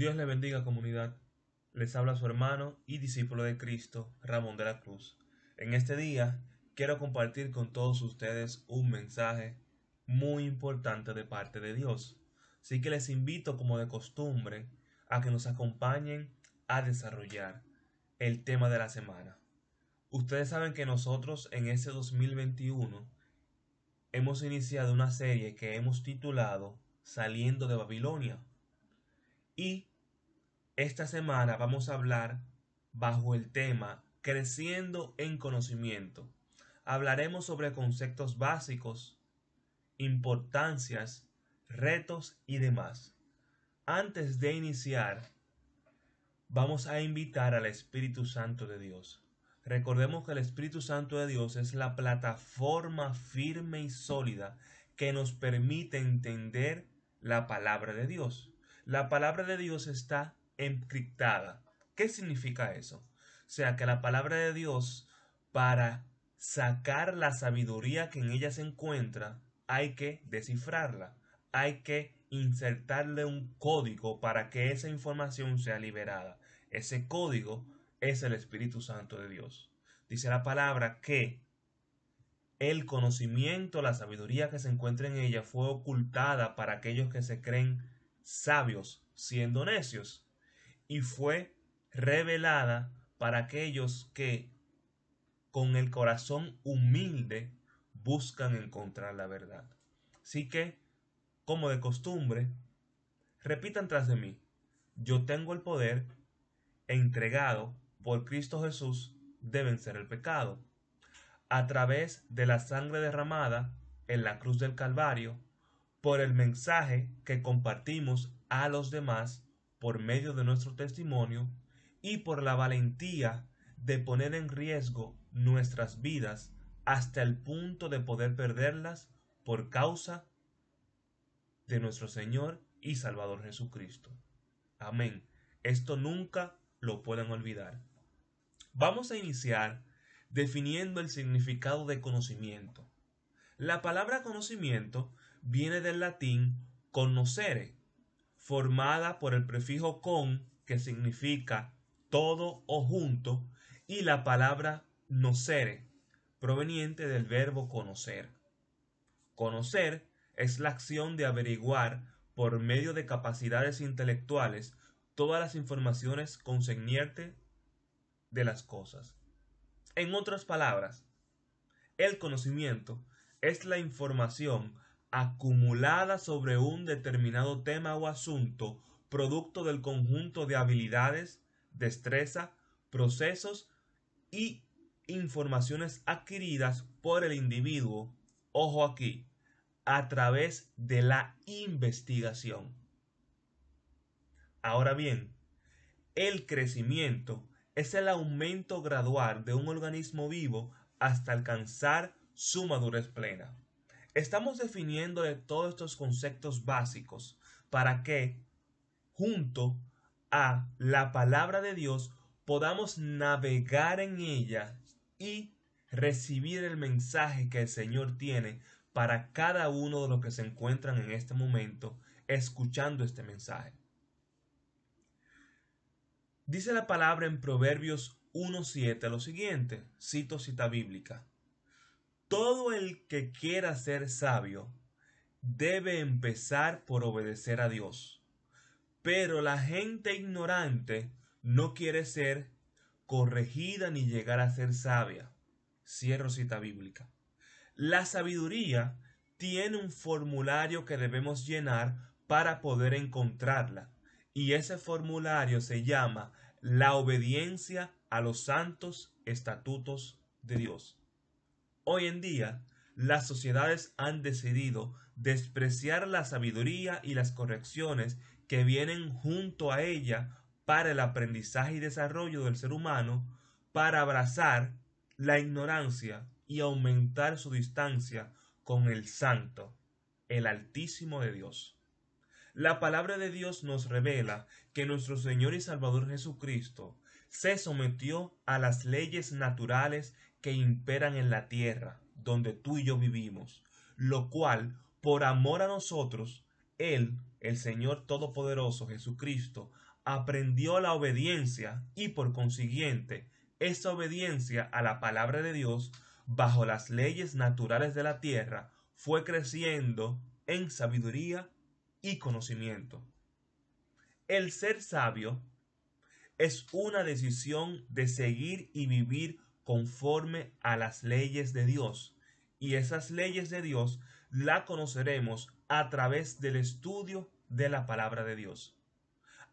Dios le bendiga comunidad. Les habla su hermano y discípulo de Cristo, Ramón de la Cruz. En este día quiero compartir con todos ustedes un mensaje muy importante de parte de Dios. Así que les invito como de costumbre a que nos acompañen a desarrollar el tema de la semana. Ustedes saben que nosotros en este 2021 hemos iniciado una serie que hemos titulado Saliendo de Babilonia. Y esta semana vamos a hablar bajo el tema Creciendo en conocimiento. Hablaremos sobre conceptos básicos, importancias, retos y demás. Antes de iniciar, vamos a invitar al Espíritu Santo de Dios. Recordemos que el Espíritu Santo de Dios es la plataforma firme y sólida que nos permite entender la palabra de Dios. La palabra de Dios está encriptada. ¿Qué significa eso? O sea, que la palabra de Dios, para sacar la sabiduría que en ella se encuentra, hay que descifrarla, hay que insertarle un código para que esa información sea liberada. Ese código es el Espíritu Santo de Dios. Dice la palabra que el conocimiento, la sabiduría que se encuentra en ella fue ocultada para aquellos que se creen sabios siendo necios y fue revelada para aquellos que con el corazón humilde buscan encontrar la verdad. Así que, como de costumbre, repitan tras de mí, yo tengo el poder entregado por Cristo Jesús de vencer el pecado. A través de la sangre derramada en la cruz del Calvario, por el mensaje que compartimos a los demás por medio de nuestro testimonio y por la valentía de poner en riesgo nuestras vidas hasta el punto de poder perderlas por causa de nuestro Señor y Salvador Jesucristo. Amén. Esto nunca lo pueden olvidar. Vamos a iniciar definiendo el significado de conocimiento. La palabra conocimiento viene del latín conocere, formada por el prefijo con, que significa todo o junto, y la palabra nocere, proveniente del verbo conocer. Conocer es la acción de averiguar por medio de capacidades intelectuales todas las informaciones concernientes de las cosas. En otras palabras, el conocimiento es la información acumulada sobre un determinado tema o asunto producto del conjunto de habilidades, destreza, procesos y informaciones adquiridas por el individuo, ojo aquí, a través de la investigación. Ahora bien, el crecimiento es el aumento gradual de un organismo vivo hasta alcanzar su madurez plena. Estamos definiendo de todos estos conceptos básicos para que, junto a la palabra de Dios, podamos navegar en ella y recibir el mensaje que el Señor tiene para cada uno de los que se encuentran en este momento escuchando este mensaje. Dice la palabra en Proverbios 1.7 lo siguiente, cito cita bíblica. Todo el que quiera ser sabio debe empezar por obedecer a Dios. Pero la gente ignorante no quiere ser corregida ni llegar a ser sabia. Cierro cita bíblica. La sabiduría tiene un formulario que debemos llenar para poder encontrarla. Y ese formulario se llama la obediencia a los santos estatutos de Dios. Hoy en día, las sociedades han decidido despreciar la sabiduría y las correcciones que vienen junto a ella para el aprendizaje y desarrollo del ser humano, para abrazar la ignorancia y aumentar su distancia con el Santo, el Altísimo de Dios. La palabra de Dios nos revela que nuestro Señor y Salvador Jesucristo se sometió a las leyes naturales que imperan en la tierra donde tú y yo vivimos, lo cual, por amor a nosotros, Él el Señor Todopoderoso Jesucristo aprendió la obediencia y por consiguiente esa obediencia a la palabra de Dios bajo las leyes naturales de la tierra fue creciendo en sabiduría y conocimiento. El ser sabio es una decisión de seguir y vivir conforme a las leyes de Dios. Y esas leyes de Dios la conoceremos a través del estudio de la palabra de Dios.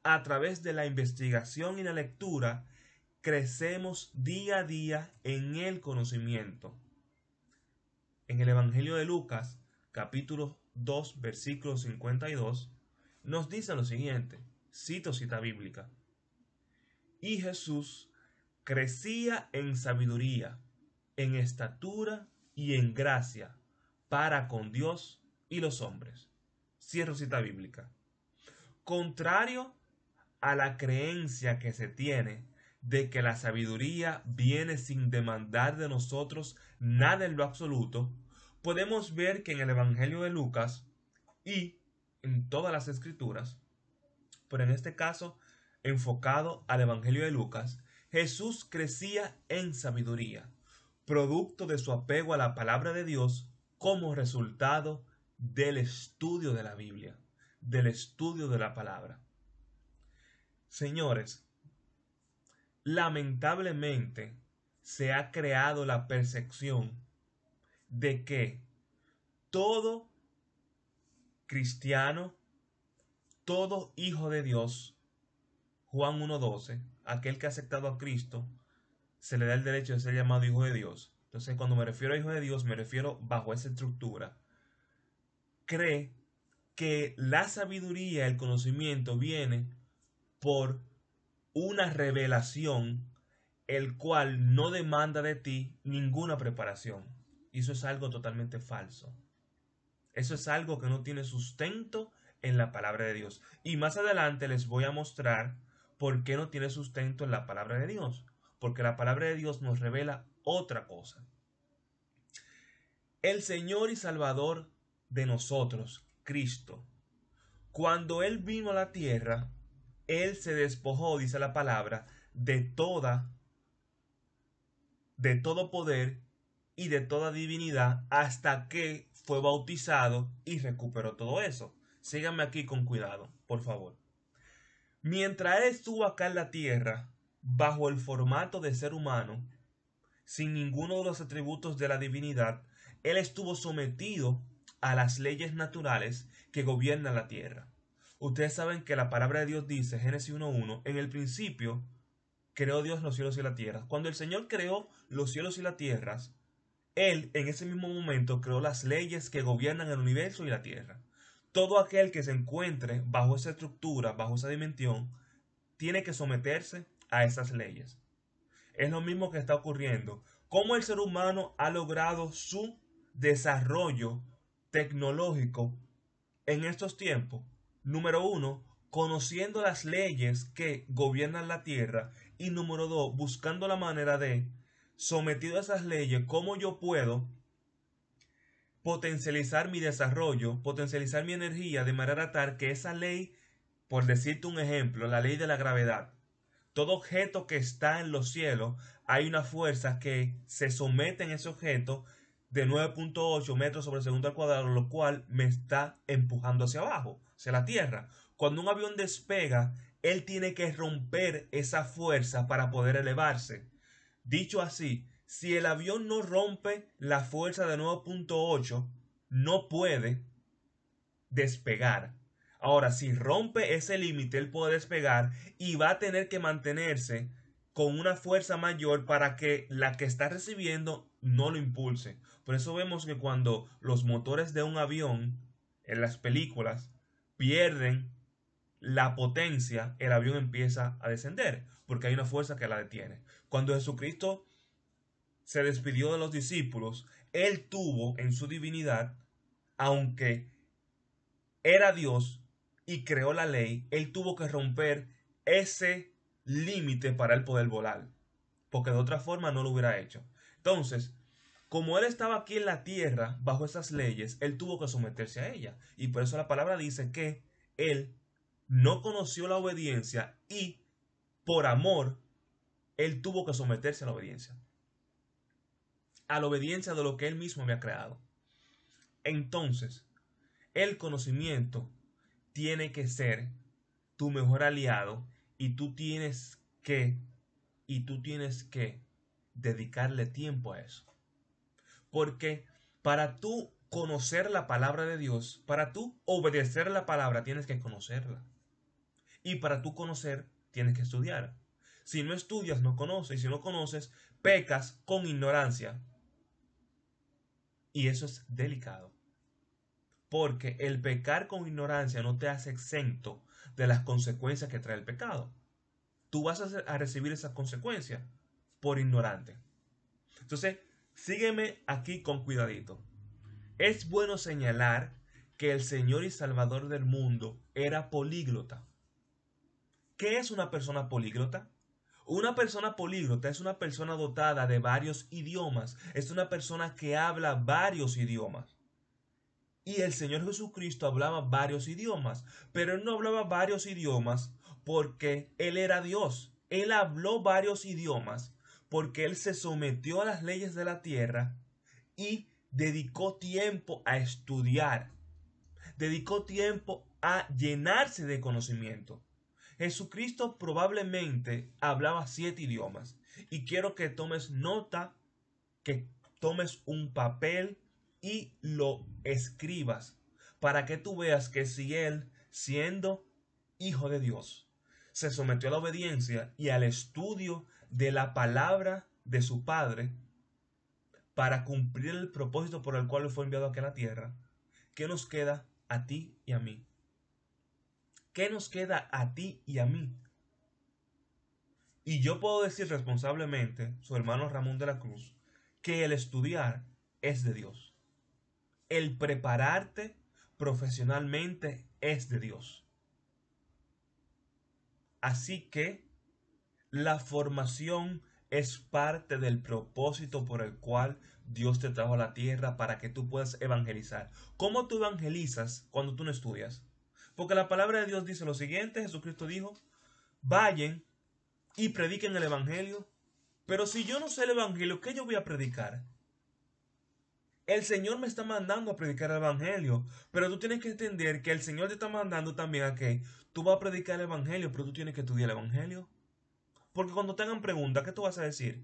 A través de la investigación y la lectura, crecemos día a día en el conocimiento. En el Evangelio de Lucas, capítulo 2, versículo 52, nos dice lo siguiente, cito cita bíblica. Y Jesús crecía en sabiduría, en estatura y en gracia para con Dios y los hombres. Cierro cita bíblica. Contrario a la creencia que se tiene de que la sabiduría viene sin demandar de nosotros nada en lo absoluto, podemos ver que en el Evangelio de Lucas y en todas las escrituras, pero en este caso enfocado al Evangelio de Lucas, Jesús crecía en sabiduría, producto de su apego a la palabra de Dios como resultado del estudio de la Biblia, del estudio de la palabra. Señores, lamentablemente se ha creado la percepción de que todo cristiano, todo hijo de Dios, Juan 1.12, aquel que ha aceptado a Cristo, se le da el derecho de ser llamado hijo de Dios. Entonces, cuando me refiero a hijo de Dios, me refiero bajo esa estructura. Cree que la sabiduría, el conocimiento viene por una revelación, el cual no demanda de ti ninguna preparación. Eso es algo totalmente falso. Eso es algo que no tiene sustento en la palabra de Dios. Y más adelante les voy a mostrar por qué no tiene sustento en la palabra de Dios. Porque la palabra de Dios nos revela otra cosa. El Señor y Salvador de nosotros, Cristo, cuando Él vino a la tierra, Él se despojó, dice la palabra, de toda, de todo poder y de toda divinidad hasta que fue bautizado y recuperó todo eso. Síganme aquí con cuidado, por favor. Mientras él estuvo acá en la tierra, bajo el formato de ser humano, sin ninguno de los atributos de la divinidad, él estuvo sometido a las leyes naturales que gobiernan la tierra. Ustedes saben que la palabra de Dios dice, Génesis 1.1, en el principio creó Dios los cielos y la tierra. Cuando el Señor creó los cielos y las tierras, Él en ese mismo momento creó las leyes que gobiernan el universo y la tierra. Todo aquel que se encuentre bajo esa estructura, bajo esa dimensión, tiene que someterse a esas leyes. Es lo mismo que está ocurriendo. Cómo el ser humano ha logrado su desarrollo tecnológico en estos tiempos. Número uno, conociendo las leyes que gobiernan la tierra. Y número dos, buscando la manera de, sometido a esas leyes, cómo yo puedo potencializar mi desarrollo, potencializar mi energía de manera tal que esa ley, por decirte un ejemplo, la ley de la gravedad, todo objeto que está en los cielos, hay una fuerza que se somete en ese objeto de 9.8 metros sobre segundo al cuadrado, lo cual me está empujando hacia abajo, hacia la tierra. Cuando un avión despega, él tiene que romper esa fuerza para poder elevarse. Dicho así, si el avión no rompe la fuerza de 9.8, no puede despegar. Ahora, si rompe ese límite, él puede despegar y va a tener que mantenerse con una fuerza mayor para que la que está recibiendo no lo impulse. Por eso vemos que cuando los motores de un avión en las películas pierden la potencia, el avión empieza a descender, porque hay una fuerza que la detiene. Cuando Jesucristo se despidió de los discípulos, él tuvo en su divinidad, aunque era Dios y creó la ley, él tuvo que romper ese límite para él poder volar, porque de otra forma no lo hubiera hecho. Entonces, como él estaba aquí en la tierra bajo esas leyes, él tuvo que someterse a ella. Y por eso la palabra dice que él no conoció la obediencia y por amor él tuvo que someterse a la obediencia. A la obediencia de lo que él mismo había creado. Entonces, el conocimiento tiene que ser tu mejor aliado y tú tienes que y tú tienes que dedicarle tiempo a eso. Porque para tú conocer la palabra de Dios, para tú obedecer la palabra, tienes que conocerla. Y para tú conocer, tienes que estudiar. Si no estudias, no conoces. Y si no conoces, pecas con ignorancia. Y eso es delicado. Porque el pecar con ignorancia no te hace exento de las consecuencias que trae el pecado. Tú vas a, recibir esas consecuencias por ignorante. Entonces, sígueme aquí con cuidadito. Es bueno señalar que el Señor y Salvador del mundo era políglota. ¿Qué es una persona políglota? Una persona políglota es una persona dotada de varios idiomas, es una persona que habla varios idiomas. Y el Señor Jesucristo hablaba varios idiomas, pero él no hablaba varios idiomas porque él era Dios. Él habló varios idiomas porque él se sometió a las leyes de la tierra y dedicó tiempo a estudiar. Dedicó tiempo a llenarse de conocimiento. Jesucristo probablemente hablaba siete idiomas. Y quiero que tomes nota, que tomes un papel y lo escribas para que tú veas que si él, siendo hijo de Dios, se sometió a la obediencia y al estudio de la palabra de su Padre para cumplir el propósito por el cual fue enviado aquí a la tierra, ¿qué nos queda a ti y a mí? ¿Qué nos queda a ti y a mí? Y yo puedo decir responsablemente, su hermano Ramón de la Cruz, que el estudiar es de Dios. El prepararte profesionalmente es de Dios. Así que la formación es parte del propósito por el cual Dios te trajo a la tierra para que tú puedas evangelizar. ¿Cómo tú evangelizas cuando tú no estudias? Porque la palabra de Dios dice lo siguiente, Jesucristo dijo, vayan y prediquen el Evangelio. Pero si yo no sé el Evangelio, ¿qué yo voy a predicar? El Señor me está mandando a predicar el Evangelio, pero tú tienes que entender que el Señor te está mandando también a que tú vas a predicar el Evangelio, pero tú tienes que estudiar el Evangelio. Porque cuando tengan preguntas, ¿qué tú vas a decir?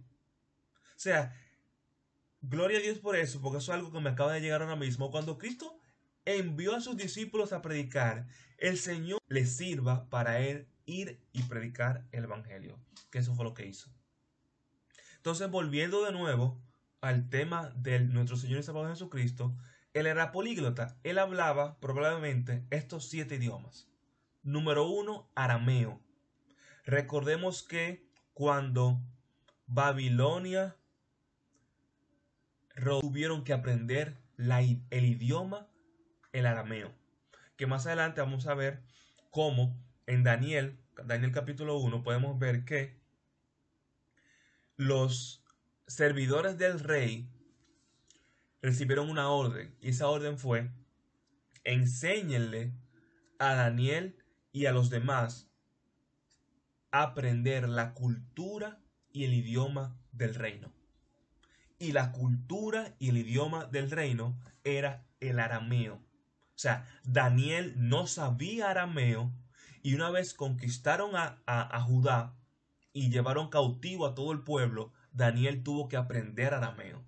O sea, gloria a Dios por eso, porque eso es algo que me acaba de llegar ahora mismo. Cuando Cristo envió a sus discípulos a predicar, el Señor les sirva para él ir y predicar el Evangelio. Que eso fue lo que hizo. Entonces, volviendo de nuevo al tema de nuestro Señor y Salvador Jesucristo, él era políglota. Él hablaba probablemente estos siete idiomas. Número uno, arameo. Recordemos que cuando Babilonia tuvieron que aprender el idioma el arameo. Que más adelante vamos a ver cómo en Daniel, Daniel capítulo 1, podemos ver que los servidores del rey recibieron una orden y esa orden fue enséñenle a Daniel y a los demás a aprender la cultura y el idioma del reino. Y la cultura y el idioma del reino era el arameo. O sea, Daniel no sabía arameo y una vez conquistaron a, Judá y llevaron cautivo a todo el pueblo, Daniel tuvo que aprender arameo.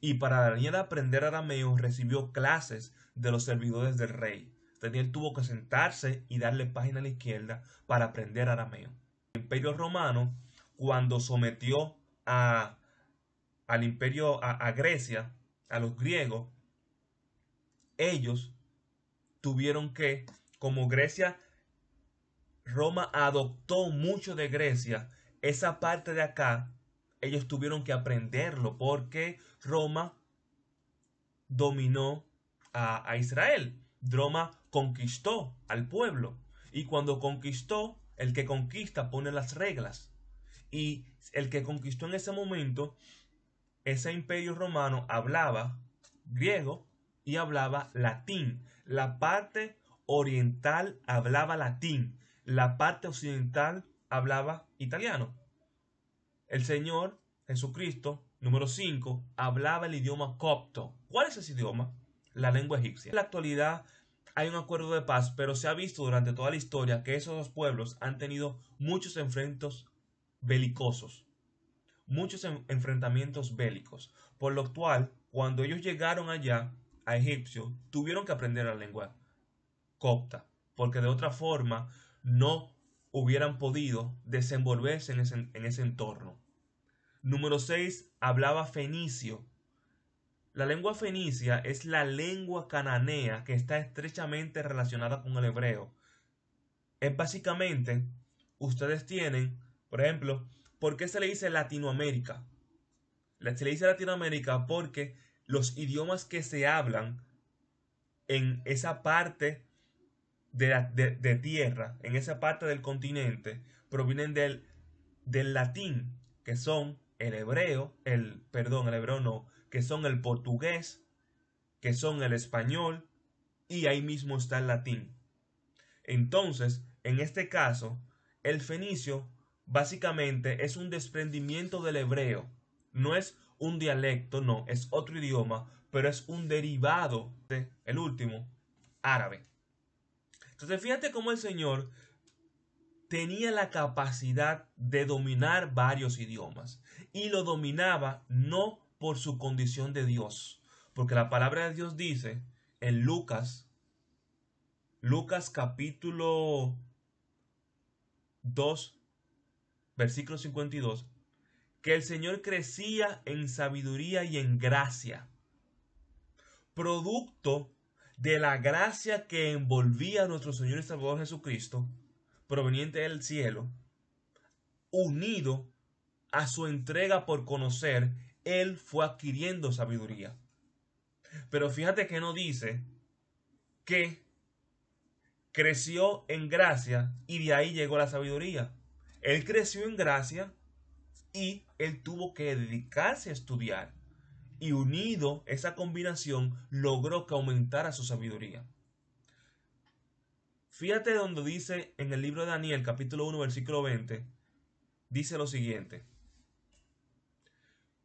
Y para Daniel aprender arameo recibió clases de los servidores del rey. Daniel tuvo que sentarse y darle página a la izquierda para aprender arameo. El imperio romano, cuando sometió a, al imperio, a, a Grecia, a los griegos, ellos tuvieron que, como Grecia, Roma adoptó mucho de Grecia, esa parte de acá, ellos tuvieron que aprenderlo porque Roma dominó a, a Israel. Roma conquistó al pueblo. Y cuando conquistó, el que conquista pone las reglas. Y el que conquistó en ese momento, ese imperio romano hablaba griego y hablaba latín la parte oriental hablaba latín, la parte occidental hablaba italiano. El Señor Jesucristo, número 5, hablaba el idioma copto. ¿Cuál es ese idioma? La lengua egipcia. En la actualidad hay un acuerdo de paz, pero se ha visto durante toda la historia que esos dos pueblos han tenido muchos enfrentos belicosos, muchos enfrentamientos bélicos, por lo cual cuando ellos llegaron allá a Egipcio, tuvieron que aprender la lengua copta, porque de otra forma no hubieran podido desenvolverse en ese, en ese entorno. Número 6. Hablaba fenicio, la lengua fenicia es la lengua cananea que está estrechamente relacionada con el hebreo. Es básicamente, ustedes tienen, por ejemplo, ¿por qué se le dice Latinoamérica? Se le dice Latinoamérica porque los idiomas que se hablan en esa parte de, de, tierra, en esa parte del continente, provienen del, del latín, que son el hebreo, el, perdón, el hebreo no, que son el portugués, que son el español, y ahí mismo está el latín. Entonces, en este caso, el fenicio básicamente es un desprendimiento del hebreo. No es un dialecto, no, es otro idioma, pero es un derivado de el último, árabe. Entonces, fíjate cómo el Señor tenía la capacidad de dominar varios idiomas y lo dominaba no por su condición de Dios. Porque la palabra de Dios dice en Lucas, Lucas capítulo 2, versículo 52, que el Señor crecía en sabiduría y en gracia, producto de la gracia que envolvía a nuestro Señor y Salvador Jesucristo, proveniente del cielo, unido a su entrega por conocer él fue adquiriendo sabiduría. Pero fíjate que no dice que creció en gracia y de ahí llegó la sabiduría. Él creció en gracia y él tuvo que dedicarse a estudiar. Y unido esa combinación logró que aumentara su sabiduría. Fíjate donde dice en el libro de Daniel capítulo 1 versículo 20, dice lo siguiente.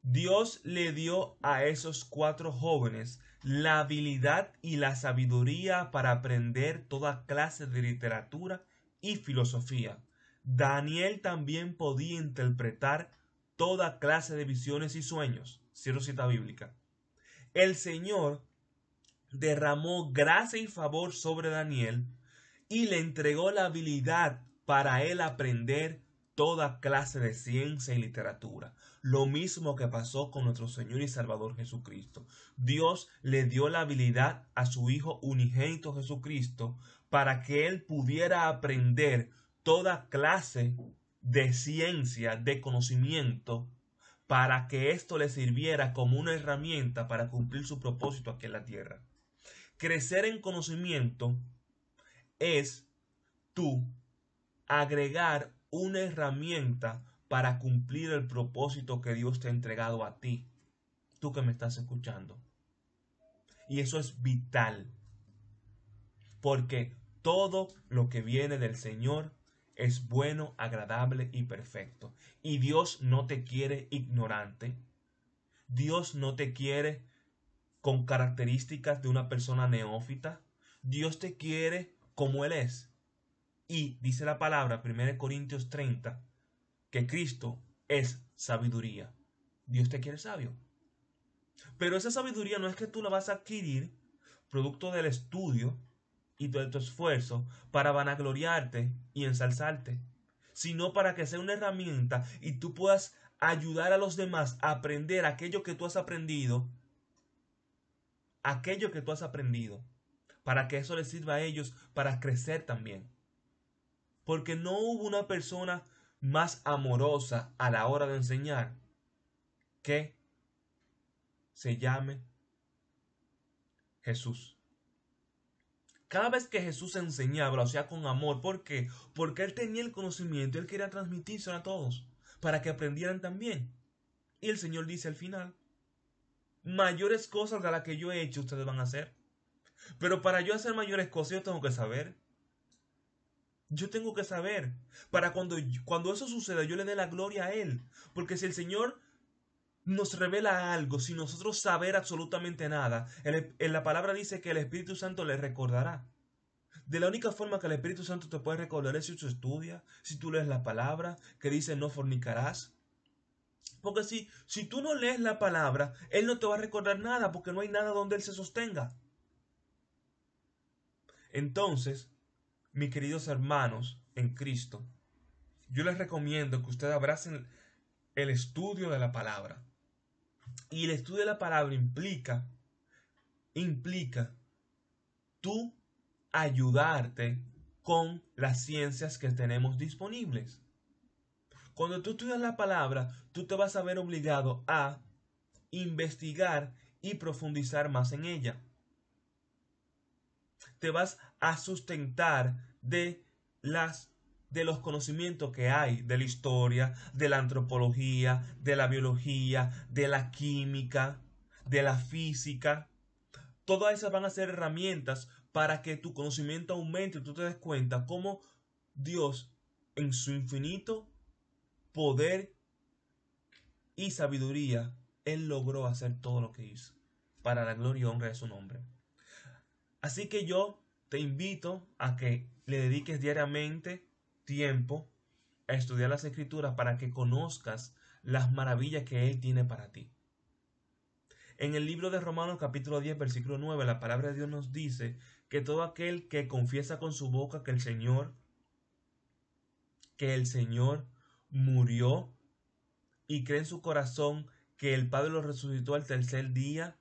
Dios le dio a esos cuatro jóvenes la habilidad y la sabiduría para aprender toda clase de literatura y filosofía. Daniel también podía interpretar toda clase de visiones y sueños. Cierro cita bíblica. El Señor derramó gracia y favor sobre Daniel y le entregó la habilidad para él aprender toda clase de ciencia y literatura. Lo mismo que pasó con nuestro Señor y Salvador Jesucristo. Dios le dio la habilidad a su Hijo unigénito Jesucristo para que él pudiera aprender toda clase de ciencia, de conocimiento, para que esto le sirviera como una herramienta para cumplir su propósito aquí en la tierra. Crecer en conocimiento es tú agregar una herramienta para cumplir el propósito que Dios te ha entregado a ti, tú que me estás escuchando. Y eso es vital, porque todo lo que viene del Señor es bueno, agradable y perfecto. Y Dios no te quiere ignorante. Dios no te quiere con características de una persona neófita. Dios te quiere como Él es. Y dice la palabra, 1 Corintios 30, que Cristo es sabiduría. Dios te quiere sabio. Pero esa sabiduría no es que tú la vas a adquirir producto del estudio y de tu esfuerzo para vanagloriarte y ensalzarte, sino para que sea una herramienta y tú puedas ayudar a los demás a aprender aquello que tú has aprendido, aquello que tú has aprendido, para que eso les sirva a ellos para crecer también porque no hubo una persona más amorosa a la hora de enseñar que se llame Jesús. Cada vez que Jesús enseñaba, lo hacía con amor. ¿Por qué? Porque él tenía el conocimiento, él quería transmitirse a todos, para que aprendieran también. Y el Señor dice al final, mayores cosas de las que yo he hecho ustedes van a hacer. Pero para yo hacer mayores cosas yo tengo que saber. Yo tengo que saber. Para cuando, cuando eso suceda yo le dé la gloria a Él. Porque si el Señor nos revela algo sin nosotros saber absolutamente nada, en la palabra dice que el Espíritu Santo le recordará. De la única forma que el Espíritu Santo te puede recordar es si tú estudias, si tú lees la palabra que dice no fornicarás. Porque si, si tú no lees la palabra, Él no te va a recordar nada porque no hay nada donde Él se sostenga. Entonces, mis queridos hermanos en Cristo, yo les recomiendo que ustedes abracen el estudio de la palabra. Y el estudio de la palabra implica, implica tú ayudarte con las ciencias que tenemos disponibles. Cuando tú estudias la palabra, tú te vas a ver obligado a investigar y profundizar más en ella. Te vas a sustentar de las de los conocimientos que hay de la historia, de la antropología, de la biología, de la química, de la física. Todas esas van a ser herramientas para que tu conocimiento aumente y tú te des cuenta cómo Dios en su infinito poder y sabiduría, Él logró hacer todo lo que hizo para la gloria y honra de su nombre. Así que yo te invito a que le dediques diariamente tiempo a estudiar las escrituras para que conozcas las maravillas que Él tiene para ti. En el libro de Romanos capítulo 10 versículo 9 la palabra de Dios nos dice que todo aquel que confiesa con su boca que el Señor, que el Señor murió y cree en su corazón que el Padre lo resucitó al tercer día,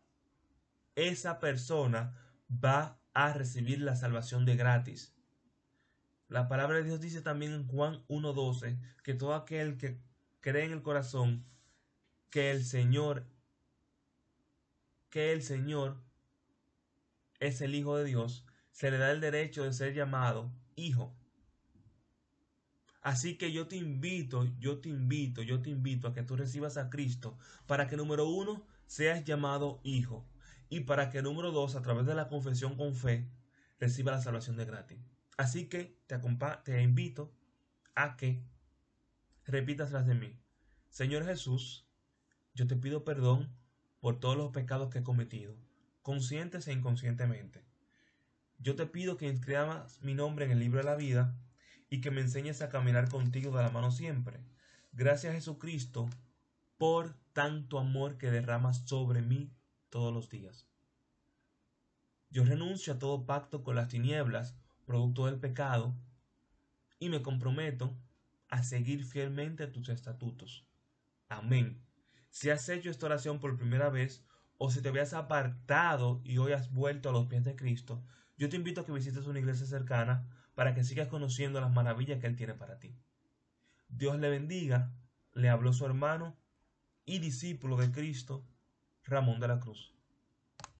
esa persona va a recibir la salvación de gratis. La palabra de Dios dice también en Juan 1.12 que todo aquel que cree en el corazón que el Señor, que el Señor es el Hijo de Dios, se le da el derecho de ser llamado Hijo. Así que yo te invito, yo te invito, yo te invito a que tú recibas a Cristo para que número uno seas llamado Hijo y para que número dos, a través de la confesión con fe, reciba la salvación de gratis. Así que te, te invito a que repitas tras de mí. Señor Jesús, yo te pido perdón por todos los pecados que he cometido conscientes e inconscientemente. Yo te pido que inscribas mi nombre en el libro de la vida y que me enseñes a caminar contigo de la mano siempre. Gracias Jesucristo por tanto amor que derramas sobre mí todos los días. Yo renuncio a todo pacto con las tinieblas, producto del pecado, y me comprometo a seguir fielmente tus estatutos. Amén. Si has hecho esta oración por primera vez, o si te habías apartado y hoy has vuelto a los pies de Cristo, yo te invito a que visites una iglesia cercana para que sigas conociendo las maravillas que Él tiene para ti. Dios le bendiga, le habló su hermano y discípulo de Cristo, Ramón de la Cruz.